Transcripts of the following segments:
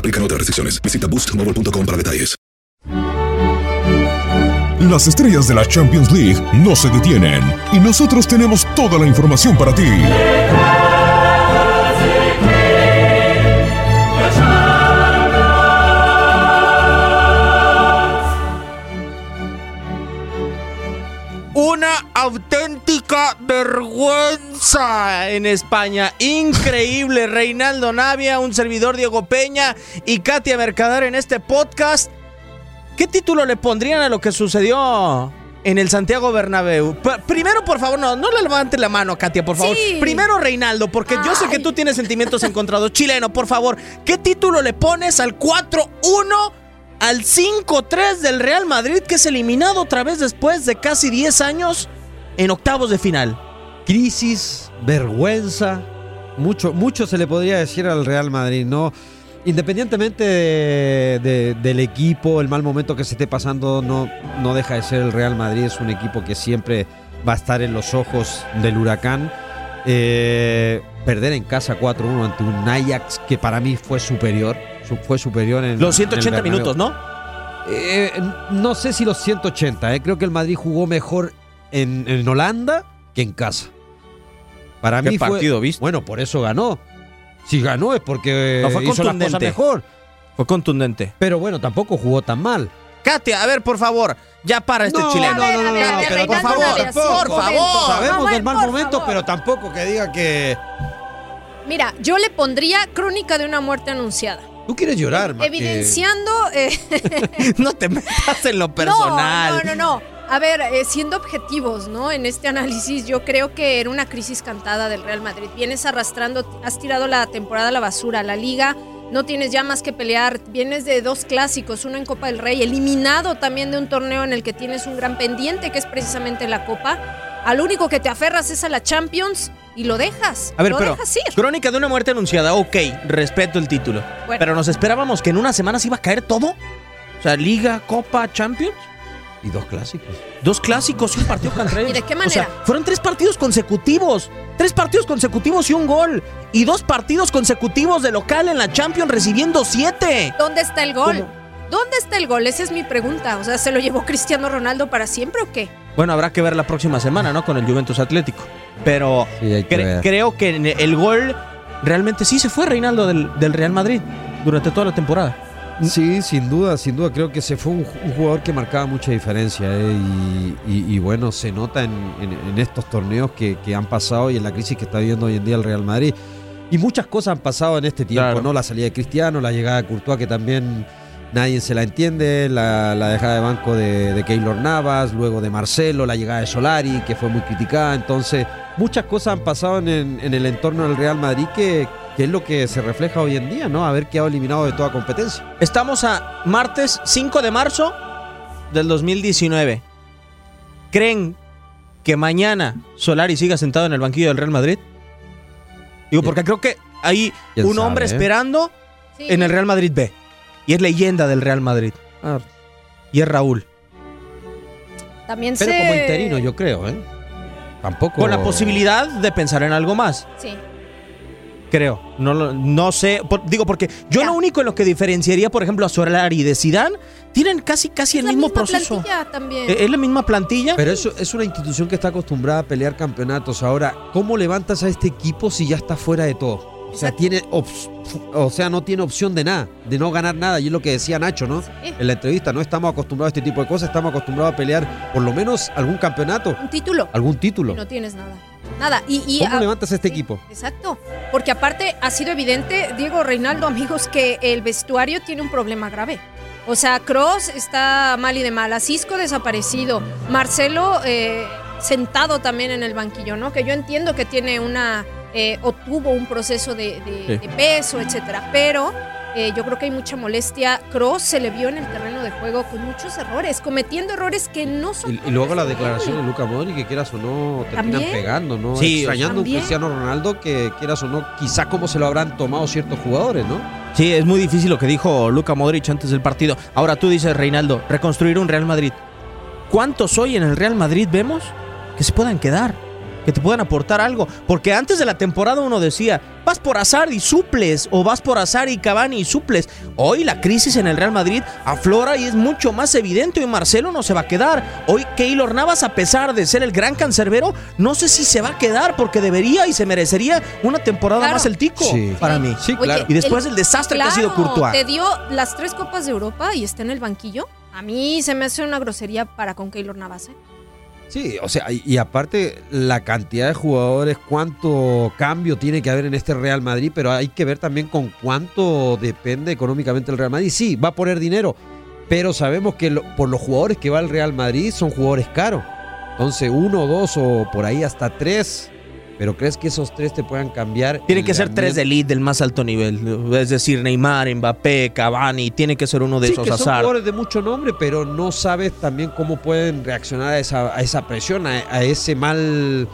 Aplican otras restricciones. Visita boostmobile.com para detalles. Las estrellas de la Champions League no se detienen y nosotros tenemos toda la información para ti. Una auténtica vergüenza en España. Increíble. Reinaldo Navia, un servidor Diego Peña y Katia Mercader en este podcast. ¿Qué título le pondrían a lo que sucedió en el Santiago Bernabéu? P- primero, por favor, no, no le levante la mano, Katia, por favor. Sí. Primero, Reinaldo, porque yo sé que tú tienes sentimientos encontrados. Chileno, por favor, ¿qué título le pones al 4-1? Al 5-3 del Real Madrid, que es eliminado otra vez después de casi 10 años en octavos de final. Crisis, vergüenza, mucho, mucho se le podría decir al Real Madrid, ¿no? Independientemente de- de- del equipo, el mal momento que se esté pasando, no, no deja de ser el Real Madrid. Es un equipo que siempre va a estar en los ojos del huracán. Eh, perder en casa 4-1 ante un Ajax que para mí fue superior. su- Fue superior en Los en el 180 Bernabéu. minutos, ¿no? Eh, no sé si los 180, eh. creo que el Madrid jugó mejor en, en Holanda que en casa. Para ¿Qué mí fue- viste? Bueno, por eso ganó. Si ganó es porque No, fue hizo las cosas contundente. mejor. Fue contundente. Pero bueno, tampoco jugó tan mal. Katia, a ver, por favor, ya para este No, chileno. no, no, no, no, pero por favor, por favor. Sabemos del mal momento, favor. pero tampoco que diga que Mira, yo le pondría crónica de una muerte anunciada. tú quieres llorar, que- Evidenciando. eh, No te metas en lo personal. No, no, no, no. A ver, eh, siendo objetivos, ¿no? En este análisis, yo creo que era una crisis cantada del Real Madrid. Vienes arrastrando, has tirado la temporada a la basura, la liga. No tienes ya más que pelear. Vienes de dos clásicos, uno en Copa del Rey, eliminado también de un torneo en el que tienes un gran pendiente, que es precisamente la Copa. Al único que te aferras es a la Champions y lo dejas. A ver, lo pero dejas ir. Crónica de una muerte anunciada, ok, respeto el título. Bueno. Pero nos esperábamos que en una semana se iba a caer todo. O sea, Liga, Copa, Champions. Y dos clásicos. Dos clásicos y un partido contra ellos. ¿Y de qué O sea, manera? fueron tres partidos consecutivos. Tres partidos consecutivos y un gol. Y dos partidos consecutivos de local en la Champions recibiendo siete. ¿Dónde está el gol? ¿Cómo? ¿Dónde está el gol? Esa es mi pregunta. O sea, ¿se lo llevó Cristiano Ronaldo para siempre o qué? Bueno, habrá que ver la próxima semana, ¿no? Con el Juventus Atlético. Pero Sí, hay que cre- ver. creo que el gol realmente sí se fue Reinaldo del, del Real Madrid durante toda la temporada. Sí, sin duda, sin duda. Creo que se fue un, un jugador que marcaba mucha diferencia. eh, y, y- y bueno, se nota en, en- en estos torneos que, que han pasado y en la crisis que está viviendo hoy en día el Real Madrid. Y muchas cosas han pasado en este tiempo, Claro. ¿no? La salida de Cristiano, la llegada de Courtois, que también nadie se la entiende, la, la dejada de banco de, de Keylor Navas, luego de Marcelo, la llegada de Solari, que fue muy criticada. Entonces, muchas cosas han pasado en, en- el entorno del Real Madrid que, que es lo que se refleja hoy en día, ¿no? Haber quedado eliminado de toda competencia. Estamos a martes 5 de marzo del 2019. ¿Creen que mañana Solari siga sentado en el banquillo del Real Madrid? Digo, porque creo que hay ¿Quién un hombre eh? esperando Sí. en el Real Madrid B. Y es leyenda del Real Madrid. Ah, Y es Raúl. También pero se... como interino, yo creo, ¿eh? Tampoco. Con la posibilidad de pensar en algo más. Sí. Creo. No, no sé. por- digo, porque yo Ya. lo único en lo que diferenciaría, por ejemplo, a Solari de Zidane, tienen casi casi el Es la mismo misma proceso. plantilla también. Eh, Es la misma plantilla. Pero eso es una institución que está acostumbrada a pelear campeonatos. Ahora, ¿cómo levantas a este equipo si ya está fuera de todo? O sea, tiene o sea, no tiene opción de nada, de no ganar nada. Y es lo que decía Nacho, ¿no? En la entrevista, no estamos acostumbrados a este tipo de cosas, estamos acostumbrados a pelear por lo menos algún campeonato, Un título. algún título. Y no tienes nada. Nada. Y, y ¿Cómo a- levantas a este sí, equipo? Exacto. Porque aparte ha sido evidente, Diego Reinaldo, amigos, que el vestuario tiene un problema grave. O sea, Cross está mal y de mal, Cisco desaparecido, Marcelo eh, sentado también en el banquillo, ¿no? Que yo entiendo que tiene una eh, o tuvo un proceso de, de- Sí. de peso, etcétera, pero eh, yo creo que hay mucha molestia. Cross se le vio en el terreno de juego con muchos errores, cometiendo errores que no son. Y, y luego la declaración de Luca Modric, que quieras o no, terminan ¿También? pegando, ¿no? Sí, Extrañando un también. Cristiano Ronaldo que quieras o no, quizá como se lo habrán tomado ciertos jugadores, ¿no? Sí, es muy difícil lo que dijo Luca Modric antes del partido. Ahora tú dices, Reinaldo, reconstruir un Real Madrid. ¿Cuántos hoy en el Real Madrid vemos que se puedan quedar? Que te puedan aportar algo. Porque antes de la temporada uno decía, vas por azar y suples, o vas por azar y Cavani y suples. Hoy la crisis en el Real Madrid aflora y es mucho más evidente. Y Marcelo no se va a quedar. Hoy Keylor Navas, a pesar de ser el gran cancerbero, no sé si se va a quedar porque debería y se merecería una temporada Claro. más el tico. Sí. Para mí. Sí, Oye, claro. Y después el desastre que ha sido Courtois. Te dio las tres copas de Europa y está en el banquillo. A mí se me hace una grosería para con Keylor Navas. ¿eh? Sí, o sea, y, aparte la cantidad de jugadores, cuánto cambio tiene que haber en este Real Madrid, pero hay que ver también con cuánto depende económicamente el Real Madrid. Sí, va a poner dinero, pero sabemos que lo- por los jugadores que va el Real Madrid son jugadores caros. Entonces, uno, dos o por ahí hasta tres. Pero ¿crees que esos tres te puedan cambiar? Tiene el que ser tres de elite del más alto nivel. Es decir, Neymar, Mbappé, Cavani. Tiene que ser uno de sí, esos que son azar. jugadores de mucho nombre, pero no sabes también cómo pueden reaccionar a esa, a esa presión, a, a ese mal,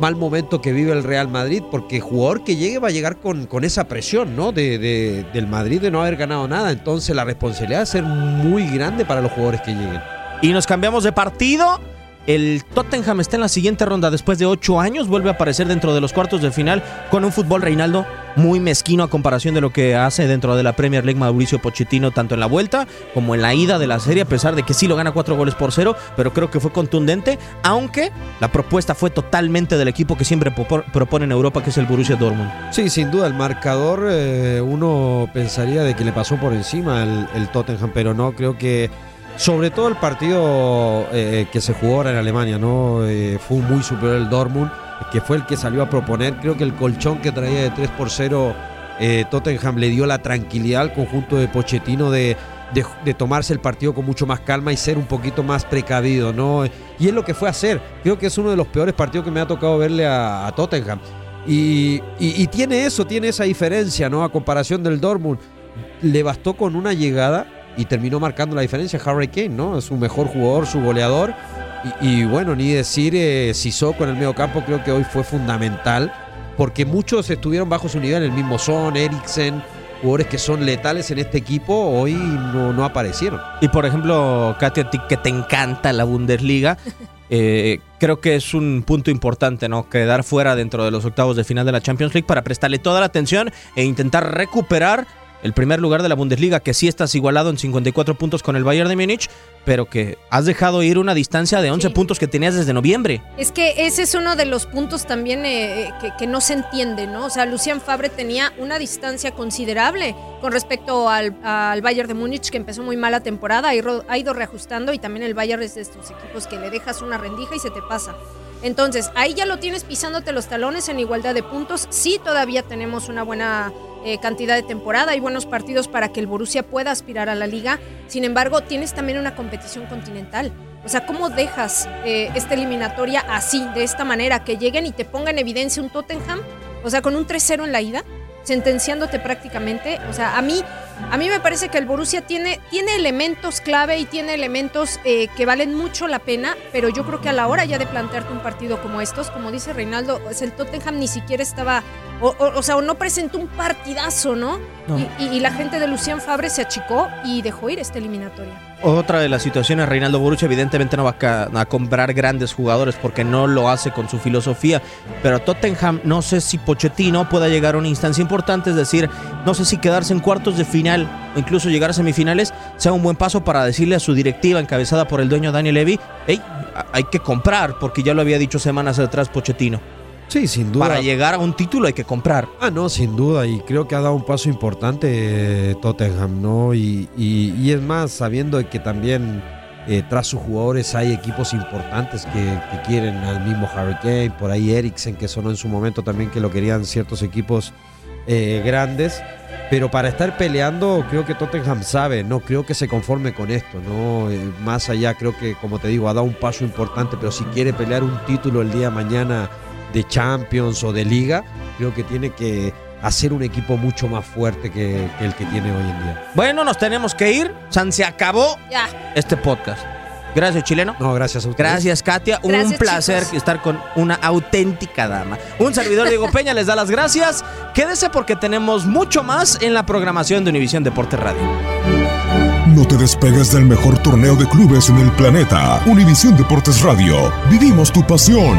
mal momento que vive el Real Madrid, porque jugador que llegue va a llegar con, con esa presión, ¿no? De, de- del Madrid de no haber ganado nada. Entonces la responsabilidad va a ser muy grande para los jugadores que lleguen. Y nos cambiamos de partido. El Tottenham está en la siguiente ronda después de ocho años. Vuelve a aparecer dentro de los cuartos de final con un fútbol Reinaldo muy mezquino a comparación de lo que hace dentro de la Premier League Mauricio Pochettino, tanto en la vuelta como en la ida de la serie, a pesar de que sí lo gana cuatro goles por cero, pero creo que fue contundente, aunque la propuesta fue totalmente del equipo que siempre propone en Europa, que es el Borussia Dortmund. Sí, sin duda, el marcador eh, uno pensaría de que le pasó por encima el Tottenham, pero no, creo que sobre todo el partido eh, que se jugó ahora en Alemania, ¿no? Eh, fue muy superior el Dortmund, que fue el que salió a proponer, creo que el colchón que traía de 3 por 0 eh, Tottenham le dio la tranquilidad al conjunto de Pochettino de, de, tomarse el partido con mucho más calma y ser un poquito más precavido, ¿no? Y es lo que fue a hacer. Creo que es uno de los peores partidos que me ha tocado verle a, a Tottenham. Y, y- y tiene eso, tiene esa diferencia, ¿no? A comparación del Dortmund. Le bastó con una llegada y terminó marcando la diferencia Harry Kane, ¿no? Es su mejor jugador, su goleador. Y, y bueno, ni decir eh, Sissoko en el medio campo creo que hoy fue fundamental. Porque muchos estuvieron bajo su nivel, el mismo Son, Eriksen, jugadores que son letales en este equipo, hoy no, no aparecieron. Y por ejemplo, Katia, a ti que te encanta la Bundesliga, eh, creo que es un punto importante, ¿no? Quedar fuera dentro de los octavos de final de la Champions League para prestarle toda la atención e intentar recuperar el primer lugar de la Bundesliga, que sí estás igualado en 54 puntos con el Bayern de Múnich, pero que has dejado ir una distancia de 11 Sí. puntos que tenías desde noviembre. Es que ese es uno de los puntos también eh, que, que no se entiende, ¿no? O sea, Lucian Fabre tenía una distancia considerable con respecto al, al Bayern de Múnich, que empezó muy mala temporada, ha ido reajustando y también el Bayern es de estos equipos que le dejas una rendija y se te pasa. Entonces, ahí ya lo tienes pisándote los talones en igualdad de puntos. Sí, todavía tenemos una buena eh, cantidad de temporada y buenos partidos para que el Borussia pueda aspirar a la liga. Sin embargo, tienes también una competición continental. O sea, ¿cómo dejas eh, esta eliminatoria así, de esta manera, que lleguen y te pongan en evidencia un Tottenham? O sea, con un 3-0 en la ida. sentenciándote prácticamente. O sea, a mí, a mí me parece que el Borussia tiene, tiene elementos clave y tiene elementos eh, que valen mucho la pena, pero yo creo que a la hora ya de plantearte un partido como estos, como dice Reinaldo, es el Tottenham ni siquiera estaba, o, o- o sea, o no presentó un partidazo, ¿no? No. Y, y- y la gente de Lucian Fabre se achicó y dejó ir esta eliminatoria. Otra de las situaciones, Reinaldo Borucci evidentemente no va a, a comprar grandes jugadores porque no lo hace con su filosofía, pero Tottenham no sé si Pochettino pueda llegar a una instancia importante, es decir, no sé si quedarse en cuartos de final o incluso llegar a semifinales sea un buen paso para decirle a su directiva encabezada por el dueño Daniel Levy, hey, hay que comprar porque ya lo había dicho semanas atrás Pochettino. Sí, sin duda. Para llegar a un título hay que comprar. Ah, no, sin duda, y creo que ha dado un paso importante eh, Tottenham, ¿no? Y, y- y es más, sabiendo que también eh, tras sus jugadores hay equipos importantes que, que quieren al mismo Harry Kane, por ahí Eriksen, que sonó en su momento también que lo querían ciertos equipos eh, grandes. Pero para estar peleando, creo que Tottenham sabe, no creo que se conforme con esto, ¿no? Eh, más allá, creo que, como te digo, ha dado un paso importante, pero si quiere pelear un título el día de mañana de Champions o de Liga, creo que tiene que hacer un equipo mucho más fuerte que, que el que tiene hoy en día. Bueno, nos tenemos que ir. San, se acabó Ya. este podcast. Gracias, chileno. No, gracias a ustedes. Gracias, Katia. un placer chicos. estar con una auténtica dama. Un servidor Diego Peña les da las gracias. Quédese porque tenemos mucho más en la programación de Univisión Deporte Radio. No te despegues del mejor torneo de clubes en el planeta. Univisión Deportes Radio. Vivimos tu pasión.